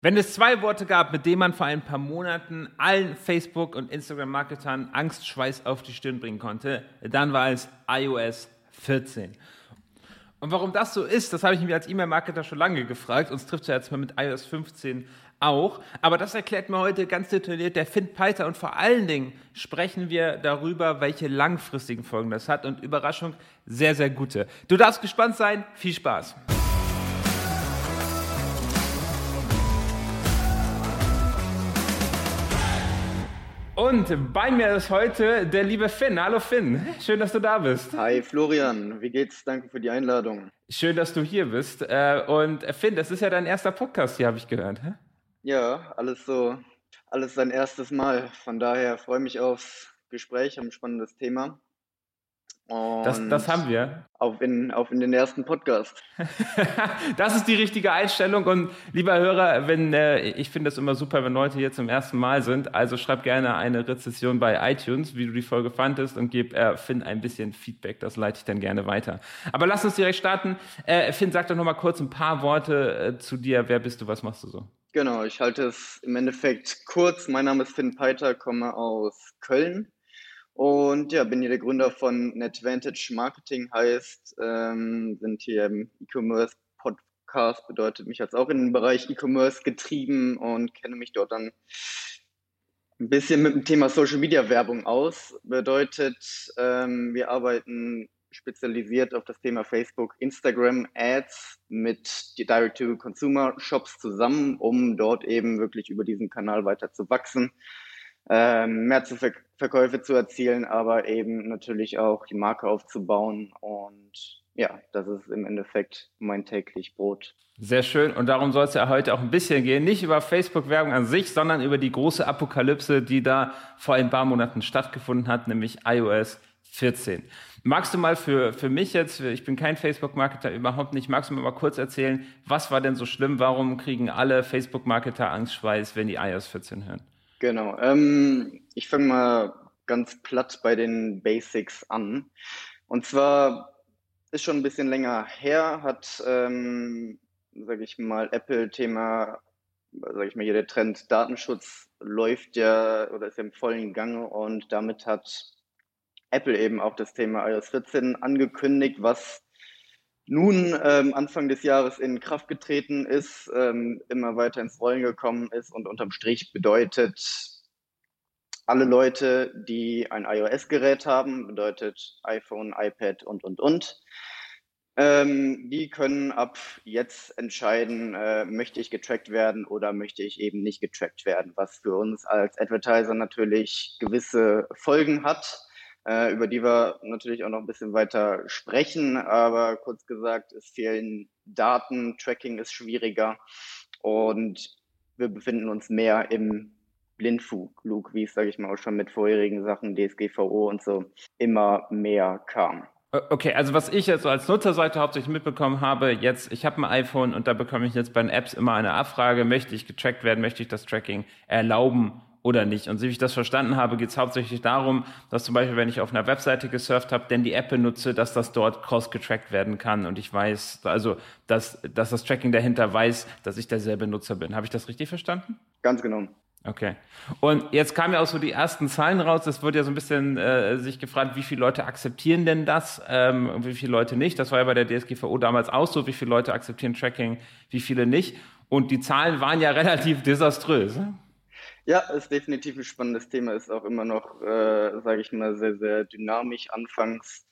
Wenn es zwei Worte gab, mit denen man vor ein paar Monaten allen Facebook- und Instagram-Marketern Angstschweiß auf die Stirn bringen konnte, dann war es iOS 14. Und warum das so ist, das habe ich mir als E-Mail-Marketer schon lange gefragt. Uns trifft es ja jetzt mal mit iOS 15 auch. Aber das erklärt mir heute ganz detailliert der Finn Peiter. Und vor allen Dingen sprechen wir darüber, welche langfristigen Folgen das hat. Und Überraschung, sehr, sehr gute. Du darfst gespannt sein. Viel Spaß. Und bei mir ist heute der liebe Finn. Hallo Finn, schön, dass du da bist. Hi Florian, wie geht's? Danke für die Einladung. Schön, dass du hier bist. Äh, und Finn, das ist ja dein erster Podcast hier, habe ich gehört. Ja, alles so, alles sein erstes Mal. Von daher freue ich mich aufs Gespräch, ein spannendes Thema. Das, das, haben wir. Auf in, auf in den ersten Podcast. das ist die richtige Einstellung. Und lieber Hörer, wenn äh, ich finde es immer super, wenn Leute hier zum ersten Mal sind. Also schreib gerne eine Rezession bei iTunes, wie du die Folge fandest, und gib äh, Finn ein bisschen Feedback. Das leite ich dann gerne weiter. Aber lass uns direkt starten. Äh, Finn, sag doch noch mal kurz ein paar Worte äh, zu dir. Wer bist du? Was machst du so? Genau, ich halte es im Endeffekt kurz. Mein Name ist Finn Peiter, komme aus Köln und ja, bin hier der Gründer von Netvantage Marketing, heißt, ähm, sind hier im E-Commerce Podcast, bedeutet mich jetzt auch in den Bereich E-Commerce getrieben und kenne mich dort dann ein bisschen mit dem Thema Social Media Werbung aus. Bedeutet, ähm, wir arbeiten spezialisiert auf das Thema Facebook, Instagram Ads mit Direct-to-Consumer-Shops zusammen, um dort eben wirklich über diesen Kanal weiter zu wachsen mehr zu Ver Verkäufe zu erzielen, aber eben natürlich auch die Marke aufzubauen. Und ja, das ist im Endeffekt mein täglich Brot. Sehr schön. Und darum soll es ja heute auch ein bisschen gehen. Nicht über Facebook-Werbung an sich, sondern über die große Apokalypse, die da vor ein paar Monaten stattgefunden hat, nämlich iOS 14. Magst du mal für, für mich jetzt, ich bin kein Facebook-Marketer, überhaupt nicht, magst du mir mal kurz erzählen, was war denn so schlimm? Warum kriegen alle Facebook-Marketer Angstschweiß, wenn die iOS 14 hören? Genau. Ähm, ich fange mal ganz platt bei den Basics an. Und zwar ist schon ein bisschen länger her, hat, ähm, sage ich mal, Apple-Thema, sage ich mal, hier der Trend Datenschutz läuft ja oder ist ja im vollen Gange und damit hat Apple eben auch das Thema iOS 14 angekündigt, was nun ähm, Anfang des Jahres in Kraft getreten ist, ähm, immer weiter ins Rollen gekommen ist und unterm Strich bedeutet, alle Leute, die ein iOS-Gerät haben, bedeutet iPhone, iPad und, und, und, ähm, die können ab jetzt entscheiden, äh, möchte ich getrackt werden oder möchte ich eben nicht getrackt werden, was für uns als Advertiser natürlich gewisse Folgen hat äh, über die wir natürlich auch noch ein bisschen weiter sprechen. Aber kurz gesagt, es fehlen Daten, Tracking ist schwieriger und wir befinden uns mehr im Blindflug, wie es, sage ich mal, auch schon mit vorherigen Sachen, DSGVO und so, immer mehr kam. Okay, also was ich jetzt so als Nutzerseite hauptsächlich mitbekommen habe, jetzt, ich habe ein iPhone und da bekomme ich jetzt bei den Apps immer eine Abfrage, möchte ich getrackt werden, möchte ich das Tracking erlauben oder nicht. Und so wie ich das verstanden habe, geht es hauptsächlich darum, dass zum Beispiel, wenn ich auf einer Webseite gesurft habe, denn die App benutze, dass das dort cross-getrackt werden kann und ich weiß, also dass, dass das Tracking dahinter weiß, dass ich derselbe Nutzer bin. Habe ich das richtig verstanden? Ganz genau. Okay. Und jetzt kamen ja auch so die ersten Zahlen raus. Es wird ja so ein bisschen äh, sich gefragt, wie viele Leute akzeptieren denn das ähm, und wie viele Leute nicht. Das war ja bei der DSGVO damals auch so, wie viele Leute akzeptieren Tracking, wie viele nicht. Und die Zahlen waren ja relativ desaströs. Ja, ist definitiv ein spannendes Thema, ist auch immer noch, äh, sage ich mal, sehr, sehr dynamisch. Anfangs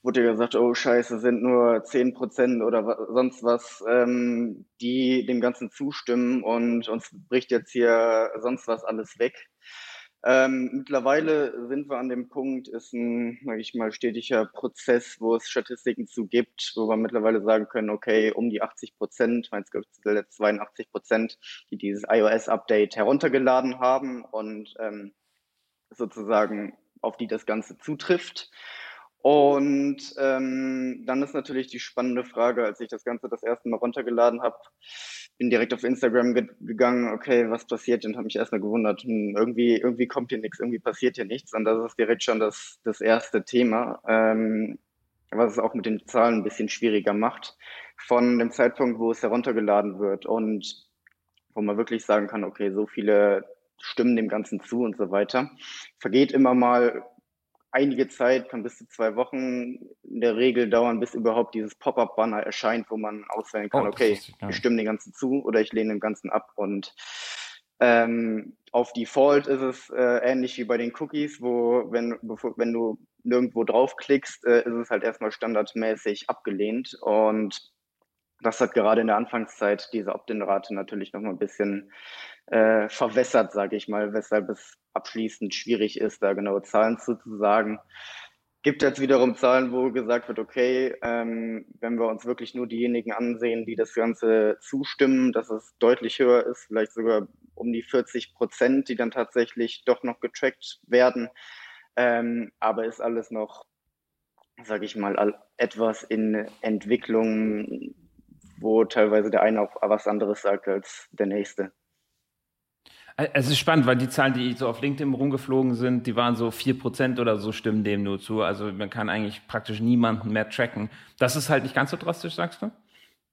wurde gesagt, oh scheiße, sind nur zehn Prozent oder sonst was, ähm, die dem Ganzen zustimmen und uns bricht jetzt hier sonst was alles weg. Ähm, mittlerweile sind wir an dem Punkt, ist ein, sage ich mal, stetiger Prozess, wo es Statistiken zu gibt, wo wir mittlerweile sagen können, okay, um die 80 Prozent, meins glaube ich 82 Prozent, die dieses iOS-Update heruntergeladen haben und ähm, sozusagen auf die das Ganze zutrifft. Und ähm, dann ist natürlich die spannende Frage, als ich das Ganze das erste Mal runtergeladen habe, bin direkt auf Instagram ge gegangen, okay, was passiert und habe mich erstmal gewundert, hm, irgendwie, irgendwie kommt hier nichts, irgendwie passiert hier nichts. Und das ist direkt schon das, das erste Thema, ähm, was es auch mit den Zahlen ein bisschen schwieriger macht, von dem Zeitpunkt, wo es heruntergeladen wird. Und wo man wirklich sagen kann, okay, so viele stimmen dem Ganzen zu und so weiter. Vergeht immer mal einige Zeit, kann bis zu zwei Wochen in der Regel dauern, bis überhaupt dieses Pop-up-Banner erscheint, wo man auswählen kann, oh, okay, ich stimme dem Ganzen zu oder ich lehne dem Ganzen ab. Und ähm, auf Default ist es äh, ähnlich wie bei den Cookies, wo wenn, bevor, wenn du nirgendwo draufklickst, äh, ist es halt erstmal standardmäßig abgelehnt. Und das hat gerade in der Anfangszeit diese Opt-in-Rate natürlich noch mal ein bisschen äh, verwässert, sage ich mal, weshalb es abschließend schwierig ist, da genaue Zahlen zu, zu sagen. Gibt jetzt wiederum Zahlen, wo gesagt wird, okay, ähm, wenn wir uns wirklich nur diejenigen ansehen, die das Ganze zustimmen, dass es deutlich höher ist, vielleicht sogar um die 40 Prozent, die dann tatsächlich doch noch getrackt werden. Ähm, aber ist alles noch, sage ich mal, etwas in Entwicklung, wo teilweise der eine auch was anderes sagt als der nächste. Es ist spannend, weil die Zahlen, die so auf LinkedIn rumgeflogen sind, die waren so 4% oder so stimmen dem nur zu. Also man kann eigentlich praktisch niemanden mehr tracken. Das ist halt nicht ganz so drastisch, sagst du?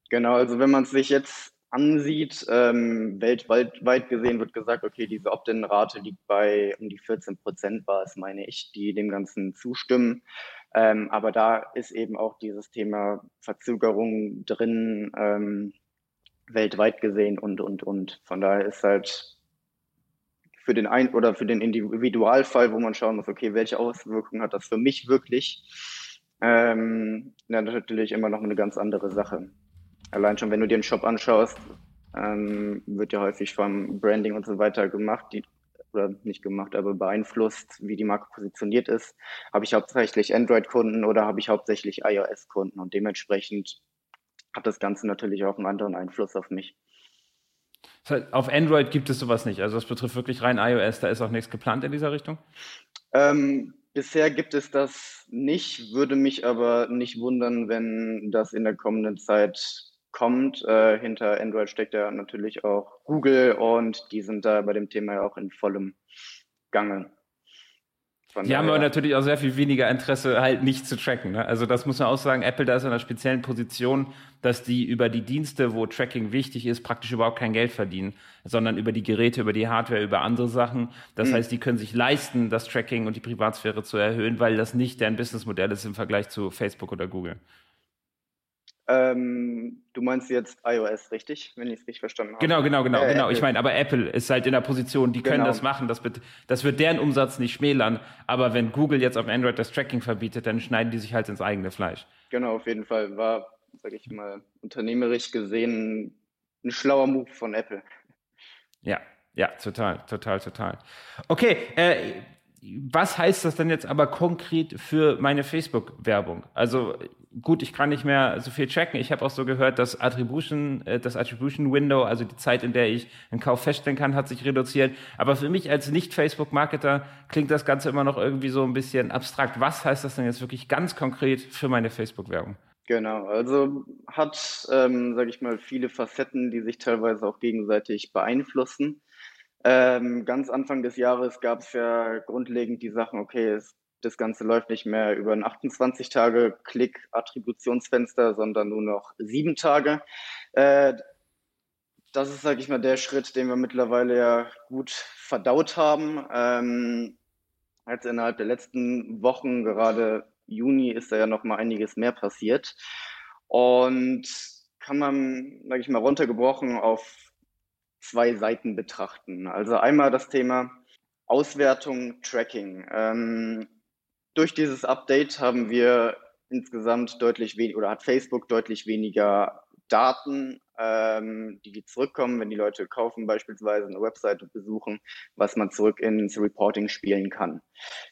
Genau, also wenn man es sich jetzt ansieht, ähm, weltweit gesehen wird gesagt, okay, diese Opt-in-Rate liegt bei um die 14 Prozent, war es, meine ich, die dem Ganzen zustimmen. Ähm, aber da ist eben auch dieses Thema Verzögerung drin, ähm, weltweit gesehen und, und, und. Von daher ist halt für den ein oder für den Individualfall, wo man schauen muss, okay, welche Auswirkungen hat das für mich wirklich, ähm, natürlich immer noch eine ganz andere Sache. Allein schon, wenn du dir den Shop anschaust, ähm, wird ja häufig vom Branding und so weiter gemacht, die, oder nicht gemacht, aber beeinflusst, wie die Marke positioniert ist. Habe ich hauptsächlich Android-Kunden oder habe ich hauptsächlich iOS-Kunden? Und dementsprechend hat das Ganze natürlich auch einen anderen Einfluss auf mich. Auf Android gibt es sowas nicht. Also das betrifft wirklich rein iOS, da ist auch nichts geplant in dieser Richtung? Ähm, bisher gibt es das nicht, würde mich aber nicht wundern, wenn das in der kommenden Zeit kommt. Äh, hinter Android steckt ja natürlich auch Google und die sind da bei dem Thema ja auch in vollem Gange. Von die haben aber natürlich auch sehr viel weniger Interesse, halt nicht zu tracken. Ne? Also das muss man auch sagen, Apple da ist in einer speziellen Position, dass die über die Dienste, wo Tracking wichtig ist, praktisch überhaupt kein Geld verdienen, sondern über die Geräte, über die Hardware, über andere Sachen. Das mhm. heißt, die können sich leisten, das Tracking und die Privatsphäre zu erhöhen, weil das nicht deren Businessmodell ist im Vergleich zu Facebook oder Google. Ähm, du meinst jetzt iOS, richtig? Wenn ich es richtig verstanden habe. Genau, genau, genau, äh, genau. Apple. Ich meine, aber Apple ist halt in der Position, die können genau. das machen. Das wird, das wird deren Umsatz nicht schmälern. Aber wenn Google jetzt auf Android das Tracking verbietet, dann schneiden die sich halt ins eigene Fleisch. Genau, auf jeden Fall. War, sage ich mal, unternehmerisch gesehen ein schlauer Move von Apple. Ja, ja, total, total, total. Okay, äh, was heißt das denn jetzt aber konkret für meine Facebook-Werbung? Also gut, ich kann nicht mehr so viel checken. Ich habe auch so gehört, dass Attribution, äh, das Attribution Window, also die Zeit, in der ich einen Kauf feststellen kann, hat sich reduziert. Aber für mich als Nicht-Facebook-Marketer klingt das Ganze immer noch irgendwie so ein bisschen abstrakt. Was heißt das denn jetzt wirklich ganz konkret für meine Facebook-Werbung? Genau, also hat, ähm, sage ich mal, viele Facetten, die sich teilweise auch gegenseitig beeinflussen. Ähm, ganz Anfang des Jahres gab es ja grundlegend die Sachen, okay, es, das Ganze läuft nicht mehr über ein 28 Tage Klick-Attributionsfenster, sondern nur noch sieben Tage. Äh, das ist, sage ich mal, der Schritt, den wir mittlerweile ja gut verdaut haben. Ähm, als innerhalb der letzten Wochen, gerade Juni, ist da ja noch mal einiges mehr passiert. Und kann man, sage ich mal, runtergebrochen auf zwei Seiten betrachten. Also einmal das Thema Auswertung, Tracking. Ähm, durch dieses Update haben wir insgesamt deutlich weniger oder hat Facebook deutlich weniger Daten, ähm, die zurückkommen, wenn die Leute kaufen, beispielsweise eine Webseite besuchen, was man zurück ins Reporting spielen kann.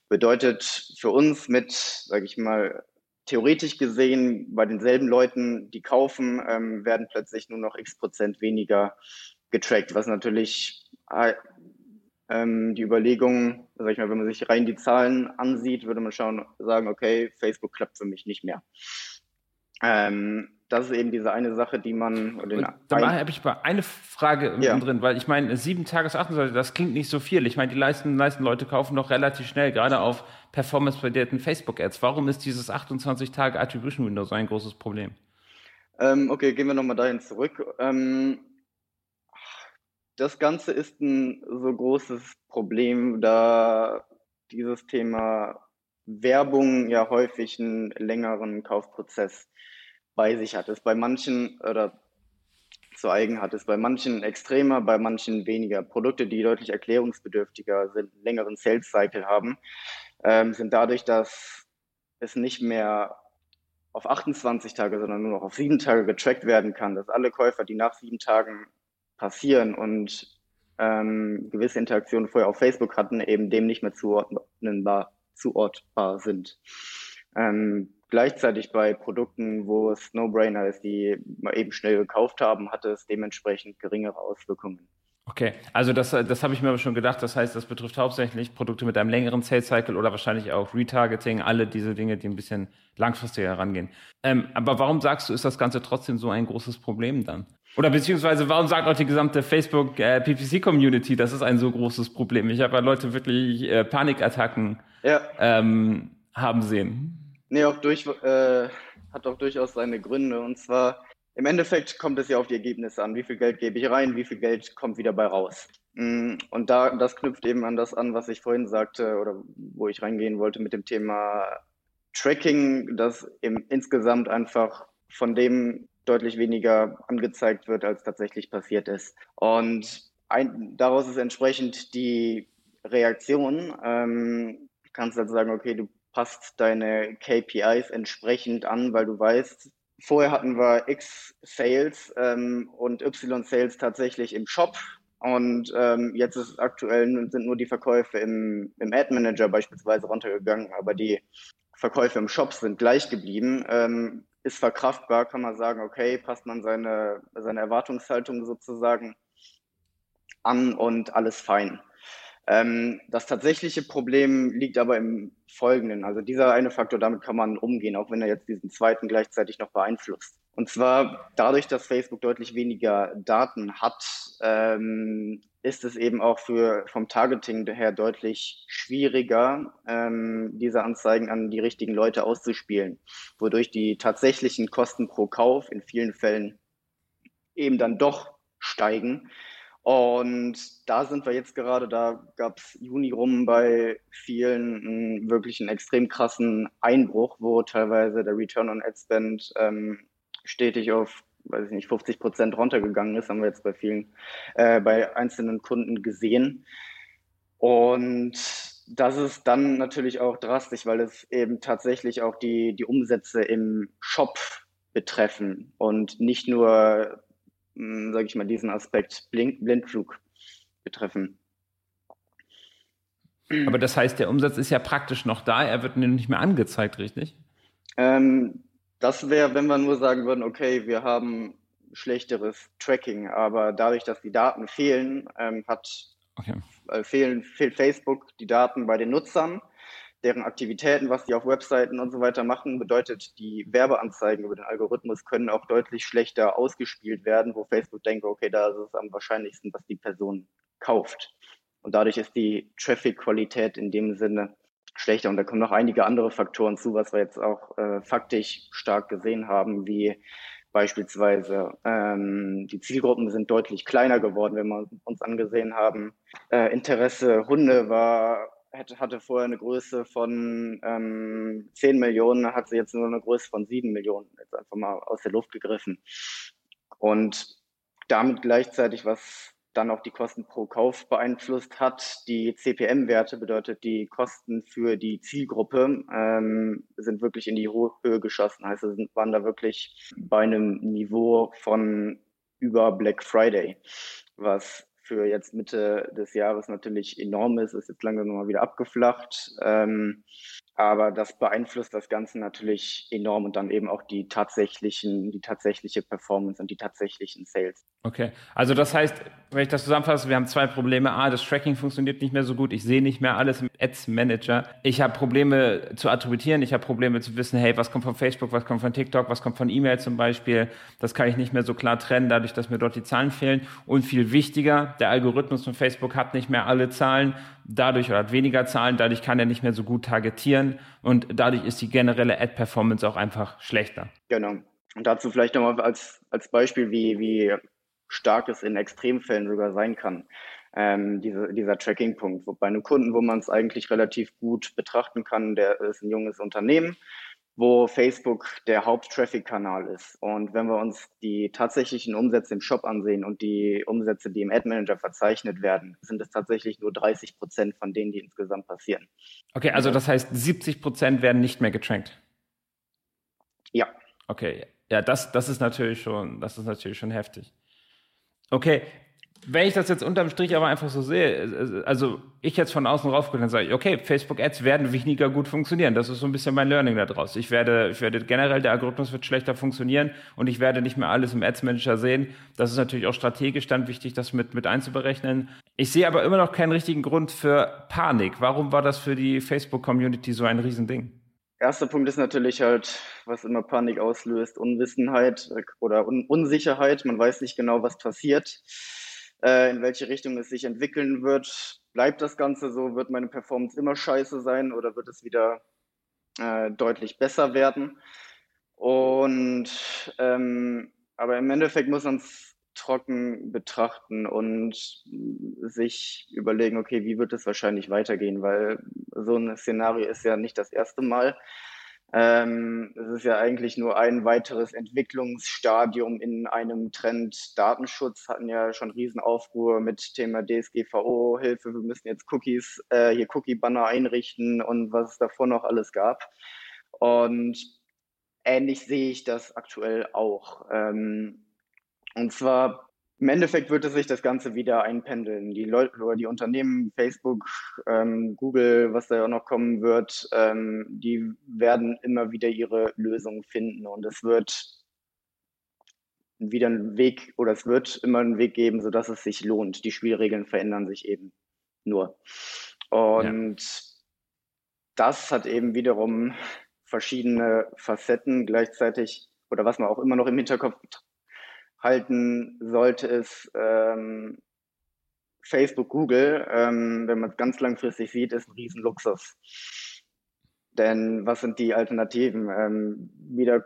Bedeutet für uns mit, sage ich mal, theoretisch gesehen bei denselben Leuten, die kaufen, ähm, werden plötzlich nur noch x Prozent weniger getrackt, was natürlich äh, ähm, die Überlegung, sag ich mal, wenn man sich rein die Zahlen ansieht, würde man schauen, sagen, okay, Facebook klappt für mich nicht mehr. Ähm, das ist eben diese eine Sache, die man. da habe ich mal eine Frage ja. drin, weil ich meine, sieben Tages 28, das klingt nicht so viel. Ich meine, die meisten, meisten Leute kaufen doch relativ schnell, gerade auf performance-basierten Facebook-Ads. Warum ist dieses 28 Tage Attribution Window so ein großes Problem? Ähm, okay, gehen wir nochmal dahin zurück. Ähm, das Ganze ist ein so großes Problem, da dieses Thema Werbung ja häufig einen längeren Kaufprozess bei sich hat. Es bei manchen oder zu eigen hat, ist bei manchen extremer, bei manchen weniger. Produkte, die deutlich erklärungsbedürftiger sind, längeren Sales Cycle haben, ähm, sind dadurch, dass es nicht mehr auf 28 Tage, sondern nur noch auf sieben Tage getrackt werden kann, dass alle Käufer, die nach sieben Tagen passieren und ähm, gewisse Interaktionen vorher auf Facebook hatten, eben dem nicht mehr zuordnenbar, zuortbar sind. Ähm, gleichzeitig bei Produkten, wo es No-Brainer ist, die mal eben schnell gekauft haben, hatte es dementsprechend geringere Auswirkungen. Okay, also das, das habe ich mir aber schon gedacht. Das heißt, das betrifft hauptsächlich Produkte mit einem längeren Sales Cycle oder wahrscheinlich auch Retargeting, alle diese Dinge, die ein bisschen langfristiger herangehen. Ähm, aber warum sagst du, ist das Ganze trotzdem so ein großes Problem dann? Oder beziehungsweise, warum sagt auch die gesamte Facebook äh, PPC Community, das ist ein so großes Problem? Ich habe ja Leute wirklich äh, Panikattacken ja. ähm, haben sehen. Nee, auch durch, äh, hat auch durchaus seine Gründe. Und zwar im Endeffekt kommt es ja auf die Ergebnisse an. Wie viel Geld gebe ich rein, wie viel Geld kommt wieder bei raus. Mm, und da, das knüpft eben an das an, was ich vorhin sagte oder wo ich reingehen wollte mit dem Thema Tracking, dass eben insgesamt einfach von dem deutlich weniger angezeigt wird, als tatsächlich passiert ist. Und ein, daraus ist entsprechend die Reaktion. Ähm, kannst also sagen, okay, du passt deine KPIs entsprechend an, weil du weißt, Vorher hatten wir X Sales ähm, und Y Sales tatsächlich im Shop. Und ähm, jetzt ist aktuell sind nur die Verkäufe im, im Ad Manager beispielsweise runtergegangen, aber die Verkäufe im Shop sind gleich geblieben. Ähm, ist verkraftbar, kann man sagen, okay, passt man seine, seine Erwartungshaltung sozusagen an und alles fein. Ähm, das tatsächliche Problem liegt aber im Folgenden. Also dieser eine Faktor, damit kann man umgehen, auch wenn er jetzt diesen zweiten gleichzeitig noch beeinflusst. Und zwar dadurch, dass Facebook deutlich weniger Daten hat, ähm, ist es eben auch für vom Targeting her deutlich schwieriger, ähm, diese Anzeigen an die richtigen Leute auszuspielen, wodurch die tatsächlichen Kosten pro Kauf in vielen Fällen eben dann doch steigen. Und da sind wir jetzt gerade, da gab es Juni rum bei vielen wirklich einen extrem krassen Einbruch, wo teilweise der Return on Ad Spend ähm, stetig auf, weiß ich nicht, 50 Prozent runtergegangen ist, haben wir jetzt bei vielen, äh, bei einzelnen Kunden gesehen. Und das ist dann natürlich auch drastisch, weil es eben tatsächlich auch die, die Umsätze im Shop betreffen und nicht nur sage ich mal, diesen Aspekt Blind Blindflug betreffen. Aber das heißt, der Umsatz ist ja praktisch noch da, er wird nicht mehr angezeigt, richtig? Ähm, das wäre, wenn wir nur sagen würden, okay, wir haben schlechteres Tracking, aber dadurch, dass die Daten fehlen, ähm, hat okay. äh, fehlen, fehlt Facebook die Daten bei den Nutzern deren Aktivitäten, was die auf Webseiten und so weiter machen, bedeutet, die Werbeanzeigen über den Algorithmus können auch deutlich schlechter ausgespielt werden, wo Facebook denkt, okay, da ist es am wahrscheinlichsten, dass die Person kauft. Und dadurch ist die Traffic-Qualität in dem Sinne schlechter. Und da kommen noch einige andere Faktoren zu, was wir jetzt auch äh, faktisch stark gesehen haben, wie beispielsweise ähm, die Zielgruppen sind deutlich kleiner geworden, wenn wir uns angesehen haben. Äh, Interesse Hunde war hatte vorher eine Größe von ähm, 10 Millionen, hat sie jetzt nur eine Größe von 7 Millionen, jetzt einfach mal aus der Luft gegriffen. Und damit gleichzeitig, was dann auch die Kosten pro Kauf beeinflusst hat, die CPM-Werte bedeutet, die Kosten für die Zielgruppe ähm, sind wirklich in die Höhe geschossen. Heißt, also sind, waren da wirklich bei einem Niveau von über Black Friday, was für jetzt Mitte des Jahres natürlich enorm ist, ist jetzt langsam nochmal wieder abgeflacht. Ähm, aber das beeinflusst das Ganze natürlich enorm und dann eben auch die tatsächlichen, die tatsächliche Performance und die tatsächlichen Sales. Okay, also das heißt, wenn ich das zusammenfasse, wir haben zwei Probleme. A, das Tracking funktioniert nicht mehr so gut. Ich sehe nicht mehr alles im Ads Manager. Ich habe Probleme zu attributieren. Ich habe Probleme zu wissen, hey, was kommt von Facebook, was kommt von TikTok, was kommt von E-Mail zum Beispiel. Das kann ich nicht mehr so klar trennen, dadurch, dass mir dort die Zahlen fehlen. Und viel wichtiger, der Algorithmus von Facebook hat nicht mehr alle Zahlen dadurch oder hat weniger Zahlen, dadurch kann er nicht mehr so gut targetieren und dadurch ist die generelle Ad-Performance auch einfach schlechter. Genau. Und dazu vielleicht nochmal als, als Beispiel, wie, wie stark es in Extremfällen sogar sein kann, ähm, diese, dieser Tracking-Punkt. Bei einem Kunden, wo man es eigentlich relativ gut betrachten kann, der ist ein junges Unternehmen, wo Facebook der Haupttraffic-Kanal ist. Und wenn wir uns die tatsächlichen Umsätze im Shop ansehen und die Umsätze, die im Ad Manager verzeichnet werden, sind es tatsächlich nur 30 Prozent von denen, die insgesamt passieren. Okay, also das heißt, 70 Prozent werden nicht mehr getrackt. Ja. Okay, ja, das, das ist natürlich schon, das ist natürlich schon heftig. Okay, wenn ich das jetzt unterm Strich aber einfach so sehe, also ich jetzt von außen rauf gucke, dann sage ich, okay, Facebook-Ads werden weniger gut funktionieren. Das ist so ein bisschen mein Learning daraus. Ich werde, ich werde generell, der Algorithmus wird schlechter funktionieren und ich werde nicht mehr alles im Ads-Manager sehen. Das ist natürlich auch strategisch dann wichtig, das mit, mit einzuberechnen. Ich sehe aber immer noch keinen richtigen Grund für Panik. Warum war das für die Facebook-Community so ein Riesending? Erster Punkt ist natürlich halt, was immer Panik auslöst, Unwissenheit oder Un Unsicherheit. Man weiß nicht genau, was passiert, äh, in welche Richtung es sich entwickeln wird. Bleibt das Ganze so? Wird meine Performance immer scheiße sein oder wird es wieder äh, deutlich besser werden? Und ähm, aber im Endeffekt muss man es trocken betrachten und sich überlegen, okay, wie wird es wahrscheinlich weitergehen, weil so ein Szenario ist ja nicht das erste Mal. Ähm, es ist ja eigentlich nur ein weiteres Entwicklungsstadium in einem Trend. Datenschutz hatten ja schon Riesenaufruhr mit Thema DSGVO, Hilfe, wir müssen jetzt Cookies, äh, hier Cookie-Banner einrichten und was es davor noch alles gab. Und ähnlich sehe ich das aktuell auch. Ähm, und zwar im Endeffekt wird es sich das Ganze wieder einpendeln. Die Leute oder die Unternehmen, Facebook, ähm, Google, was da ja auch noch kommen wird, ähm, die werden immer wieder ihre Lösungen finden und es wird wieder einen Weg oder es wird immer einen Weg geben, sodass es sich lohnt. Die Spielregeln verändern sich eben nur. Und ja. das hat eben wiederum verschiedene Facetten gleichzeitig oder was man auch immer noch im Hinterkopf halten sollte es ähm, Facebook, Google, ähm, wenn man es ganz langfristig sieht, ist ein Riesenluxus. Denn was sind die Alternativen? Ähm, wieder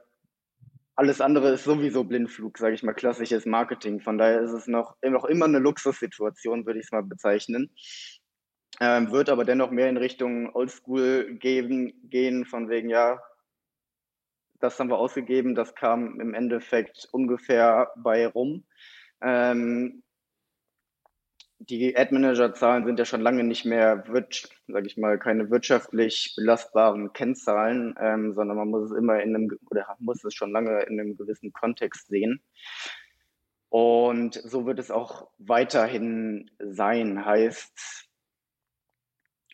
alles andere ist sowieso Blindflug, sage ich mal, klassisches Marketing. Von daher ist es noch, noch immer eine Luxussituation, würde ich es mal bezeichnen. Ähm, wird aber dennoch mehr in Richtung Oldschool gehen, von wegen, ja, das haben wir ausgegeben, das kam im Endeffekt ungefähr bei rum. Ähm, die Ad-Manager-Zahlen sind ja schon lange nicht mehr, sage ich mal, keine wirtschaftlich belastbaren Kennzahlen, ähm, sondern man muss es immer in einem, oder muss es schon lange in einem gewissen Kontext sehen. Und so wird es auch weiterhin sein. Heißt,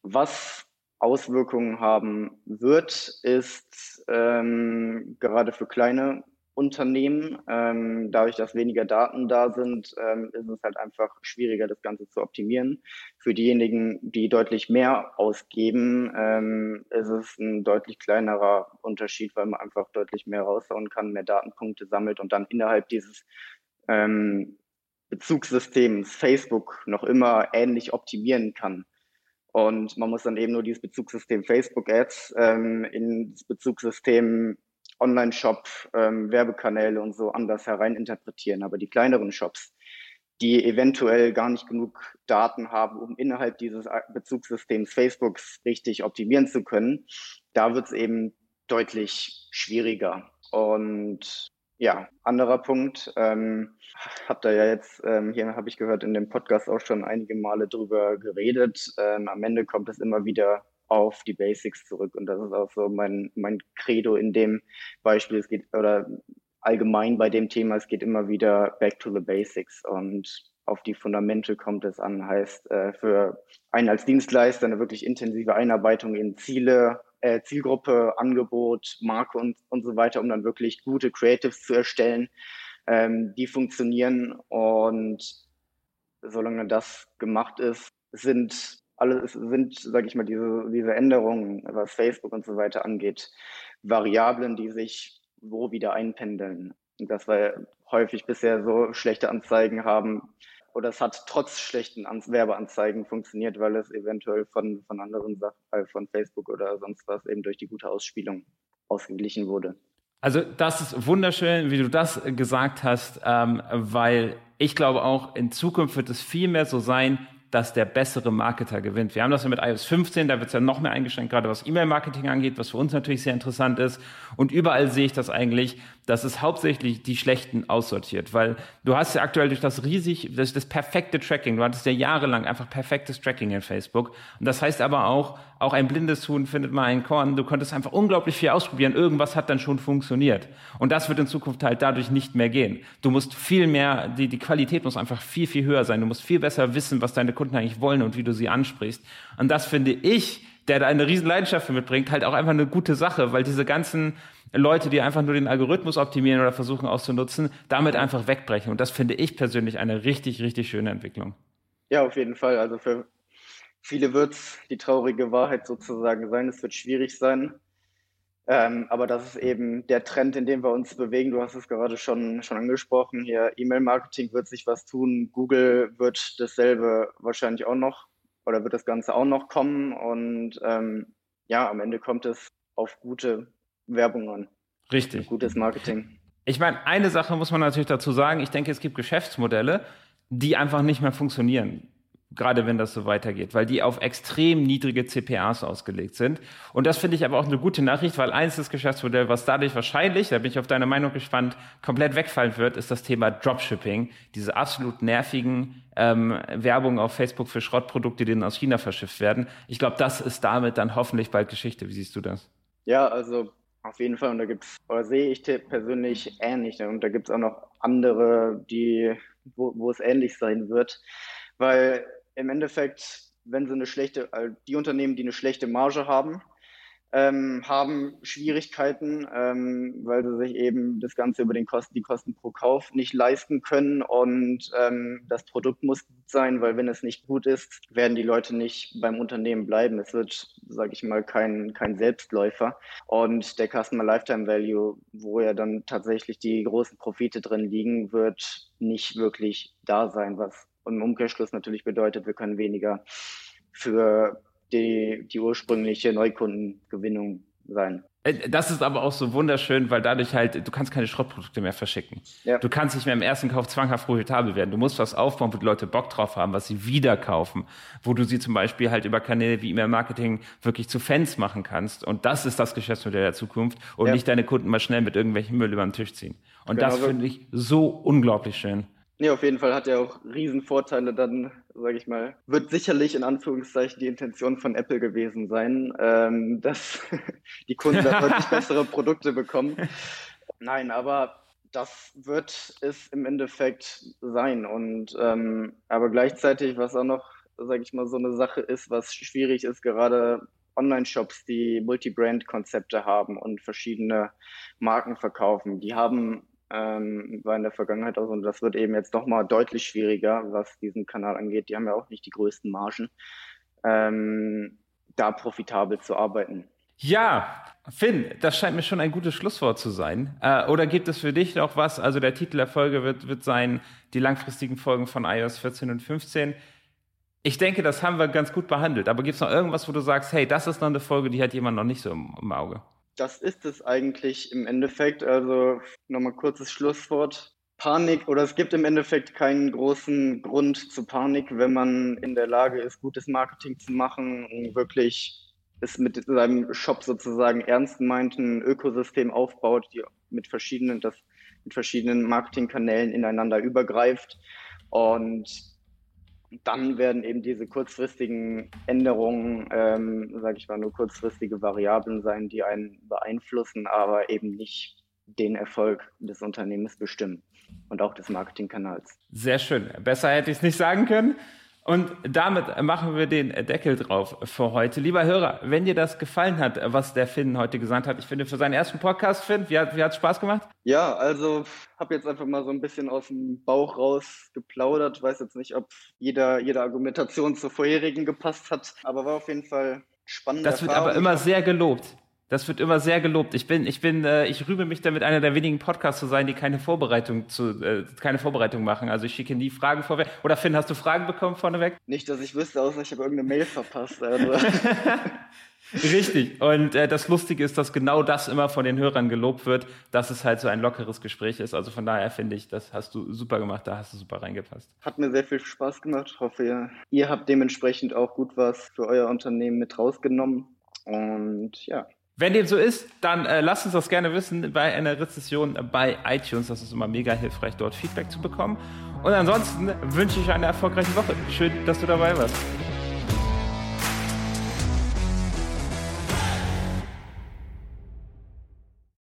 was Auswirkungen haben wird, ist ähm, gerade für kleine Unternehmen, ähm, dadurch, dass weniger Daten da sind, ähm, ist es halt einfach schwieriger, das Ganze zu optimieren. Für diejenigen, die deutlich mehr ausgeben, ähm, ist es ein deutlich kleinerer Unterschied, weil man einfach deutlich mehr raushauen kann, mehr Datenpunkte sammelt und dann innerhalb dieses ähm, Bezugssystems Facebook noch immer ähnlich optimieren kann. Und man muss dann eben nur dieses Bezugssystem Facebook Ads ähm, in das Bezugssystem Online-Shop, ähm, Werbekanäle und so anders hereininterpretieren. Aber die kleineren Shops, die eventuell gar nicht genug Daten haben, um innerhalb dieses Bezugssystems Facebooks richtig optimieren zu können, da wird es eben deutlich schwieriger. Und ja, anderer Punkt, ähm, habt ihr ja jetzt, ähm, hier habe ich gehört, in dem Podcast auch schon einige Male drüber geredet. Ähm, am Ende kommt es immer wieder auf die Basics zurück und das ist auch so mein, mein Credo in dem Beispiel. Es geht, oder allgemein bei dem Thema, es geht immer wieder back to the basics und auf die Fundamente kommt es an. Heißt, äh, für einen als Dienstleister eine wirklich intensive Einarbeitung in Ziele, äh, Zielgruppe, Angebot, Marke und, und so weiter, um dann wirklich gute Creatives zu erstellen, ähm, die funktionieren. Und solange das gemacht ist, sind alle sind, sage ich mal, diese, diese Änderungen, was Facebook und so weiter angeht, Variablen, die sich wo wieder einpendeln. Und dass wir häufig bisher so schlechte Anzeigen haben, oder es hat trotz schlechten Werbeanzeigen funktioniert, weil es eventuell von, von anderen Sachen, äh, von Facebook oder sonst was eben durch die gute Ausspielung ausgeglichen wurde. Also das ist wunderschön, wie du das gesagt hast, ähm, weil ich glaube auch, in Zukunft wird es viel mehr so sein, dass der bessere Marketer gewinnt. Wir haben das ja mit iOS 15, da wird es ja noch mehr eingeschränkt, gerade was E-Mail-Marketing angeht, was für uns natürlich sehr interessant ist. Und überall sehe ich das eigentlich, dass es hauptsächlich die Schlechten aussortiert, weil du hast ja aktuell durch das riesig, das, das perfekte Tracking, du hattest ja jahrelang einfach perfektes Tracking in Facebook. Und das heißt aber auch, auch ein blindes Huhn findet mal ein Korn. Du konntest einfach unglaublich viel ausprobieren. Irgendwas hat dann schon funktioniert. Und das wird in Zukunft halt dadurch nicht mehr gehen. Du musst viel mehr, die, die Qualität muss einfach viel, viel höher sein. Du musst viel besser wissen, was deine Kunden eigentlich wollen und wie du sie ansprichst. Und das finde ich, der da eine riesen Leidenschaft für mitbringt, halt auch einfach eine gute Sache, weil diese ganzen Leute, die einfach nur den Algorithmus optimieren oder versuchen auszunutzen, damit einfach wegbrechen. Und das finde ich persönlich eine richtig, richtig schöne Entwicklung. Ja, auf jeden Fall. Also für viele wird es die traurige Wahrheit sozusagen sein. Es wird schwierig sein. Ähm, aber das ist eben der Trend, in dem wir uns bewegen. Du hast es gerade schon, schon angesprochen. Hier E-Mail-Marketing wird sich was tun. Google wird dasselbe wahrscheinlich auch noch oder wird das Ganze auch noch kommen. Und ähm, ja, am Ende kommt es auf gute Werbung an. Richtig. Gutes Marketing. Ich meine, eine Sache muss man natürlich dazu sagen. Ich denke, es gibt Geschäftsmodelle, die einfach nicht mehr funktionieren gerade wenn das so weitergeht, weil die auf extrem niedrige CPAs ausgelegt sind. Und das finde ich aber auch eine gute Nachricht, weil eins das Geschäftsmodell, was dadurch wahrscheinlich, da bin ich auf deine Meinung gespannt, komplett wegfallen wird, ist das Thema Dropshipping. Diese absolut nervigen ähm, Werbung auf Facebook für Schrottprodukte, die dann aus China verschifft werden. Ich glaube, das ist damit dann hoffentlich bald Geschichte. Wie siehst du das? Ja, also auf jeden Fall. Und da gibt es, oder sehe ich persönlich ähnlich. Und da gibt es auch noch andere, die, wo, wo es ähnlich sein wird. Weil im Endeffekt, wenn sie eine schlechte, äh, die Unternehmen, die eine schlechte Marge haben, ähm, haben Schwierigkeiten, ähm, weil sie sich eben das Ganze über den Kosten, die Kosten pro Kauf nicht leisten können. Und ähm, das Produkt muss gut sein, weil wenn es nicht gut ist, werden die Leute nicht beim Unternehmen bleiben. Es wird, sage ich mal, kein, kein Selbstläufer. Und der Customer Lifetime Value, wo ja dann tatsächlich die großen Profite drin liegen, wird nicht wirklich da sein, was im Umkehrschluss natürlich bedeutet, wir können weniger für die, die ursprüngliche Neukundengewinnung sein. Äh, das ist aber auch so wunderschön, weil dadurch halt, du kannst keine Schrottprodukte mehr verschicken. Ja. Du kannst nicht mehr im ersten Kauf zwanghaft profitabel werden. Du musst was aufbauen, wo die Leute Bock drauf haben, was sie wieder kaufen, wo du sie zum Beispiel halt über Kanäle wie E-Mail-Marketing wirklich zu Fans machen kannst. Und das ist das Geschäftsmodell der Zukunft und ja. nicht deine Kunden mal schnell mit irgendwelchen Müll über den Tisch ziehen. Und genau das finde ich so unglaublich schön. Nee, auf jeden Fall hat er auch Riesenvorteile dann, sage ich mal. Wird sicherlich in Anführungszeichen die Intention von Apple gewesen sein, ähm, dass die Kunden da deutlich bessere Produkte bekommen. Nein, aber das wird es im Endeffekt sein. Und ähm, aber gleichzeitig, was auch noch, sage ich mal, so eine Sache ist, was schwierig ist, gerade Online-Shops, die Multi-Brand-Konzepte haben und verschiedene Marken verkaufen, die haben ähm, war in der Vergangenheit auch so. Und das wird eben jetzt nochmal deutlich schwieriger, was diesen Kanal angeht. Die haben ja auch nicht die größten Margen, ähm, da profitabel zu arbeiten. Ja, Finn, das scheint mir schon ein gutes Schlusswort zu sein. Äh, oder gibt es für dich noch was? Also der Titel der Folge wird, wird sein, die langfristigen Folgen von iOS 14 und 15. Ich denke, das haben wir ganz gut behandelt. Aber gibt es noch irgendwas, wo du sagst, hey, das ist noch eine Folge, die hat jemand noch nicht so im, im Auge? Das ist es eigentlich im Endeffekt. Also nochmal kurzes Schlusswort. Panik oder es gibt im Endeffekt keinen großen Grund zu Panik, wenn man in der Lage ist, gutes Marketing zu machen und wirklich es mit seinem Shop sozusagen ernst meint, ein Ökosystem aufbaut, die mit verschiedenen, das mit verschiedenen Marketingkanälen ineinander übergreift. Und dann werden eben diese kurzfristigen Änderungen, ähm, sage ich mal, nur kurzfristige Variablen sein, die einen beeinflussen, aber eben nicht den Erfolg des Unternehmens bestimmen und auch des Marketingkanals. Sehr schön. Besser hätte ich es nicht sagen können. Und damit machen wir den Deckel drauf für heute. Lieber Hörer, wenn dir das gefallen hat, was der Finn heute gesagt hat, ich finde für seinen ersten Podcast, Finn, wie hat es Spaß gemacht? Ja, also habe jetzt einfach mal so ein bisschen aus dem Bauch raus geplaudert. Weiß jetzt nicht, ob jeder, jede Argumentation zur vorherigen gepasst hat, aber war auf jeden Fall spannend. Das wird aber immer sehr gelobt. Das wird immer sehr gelobt. Ich bin, ich bin, äh, ich rühme mich damit, einer der wenigen Podcasts zu sein, die keine Vorbereitung zu, äh, keine Vorbereitung machen. Also ich schicke nie Fragen vorweg. Oder Finn, hast du Fragen bekommen vorneweg? Nicht, dass ich wüsste, außer ich habe irgendeine Mail verpasst. Also. Richtig. Und äh, das Lustige ist, dass genau das immer von den Hörern gelobt wird, dass es halt so ein lockeres Gespräch ist. Also von daher finde ich, das hast du super gemacht, da hast du super reingepasst. Hat mir sehr viel Spaß gemacht. Ich hoffe, ihr, ihr habt dementsprechend auch gut was für euer Unternehmen mit rausgenommen. Und ja, wenn dem so ist, dann äh, lasst uns das gerne wissen bei einer Rezession bei iTunes. Das ist immer mega hilfreich, dort Feedback zu bekommen. Und ansonsten wünsche ich eine erfolgreiche Woche. Schön, dass du dabei warst.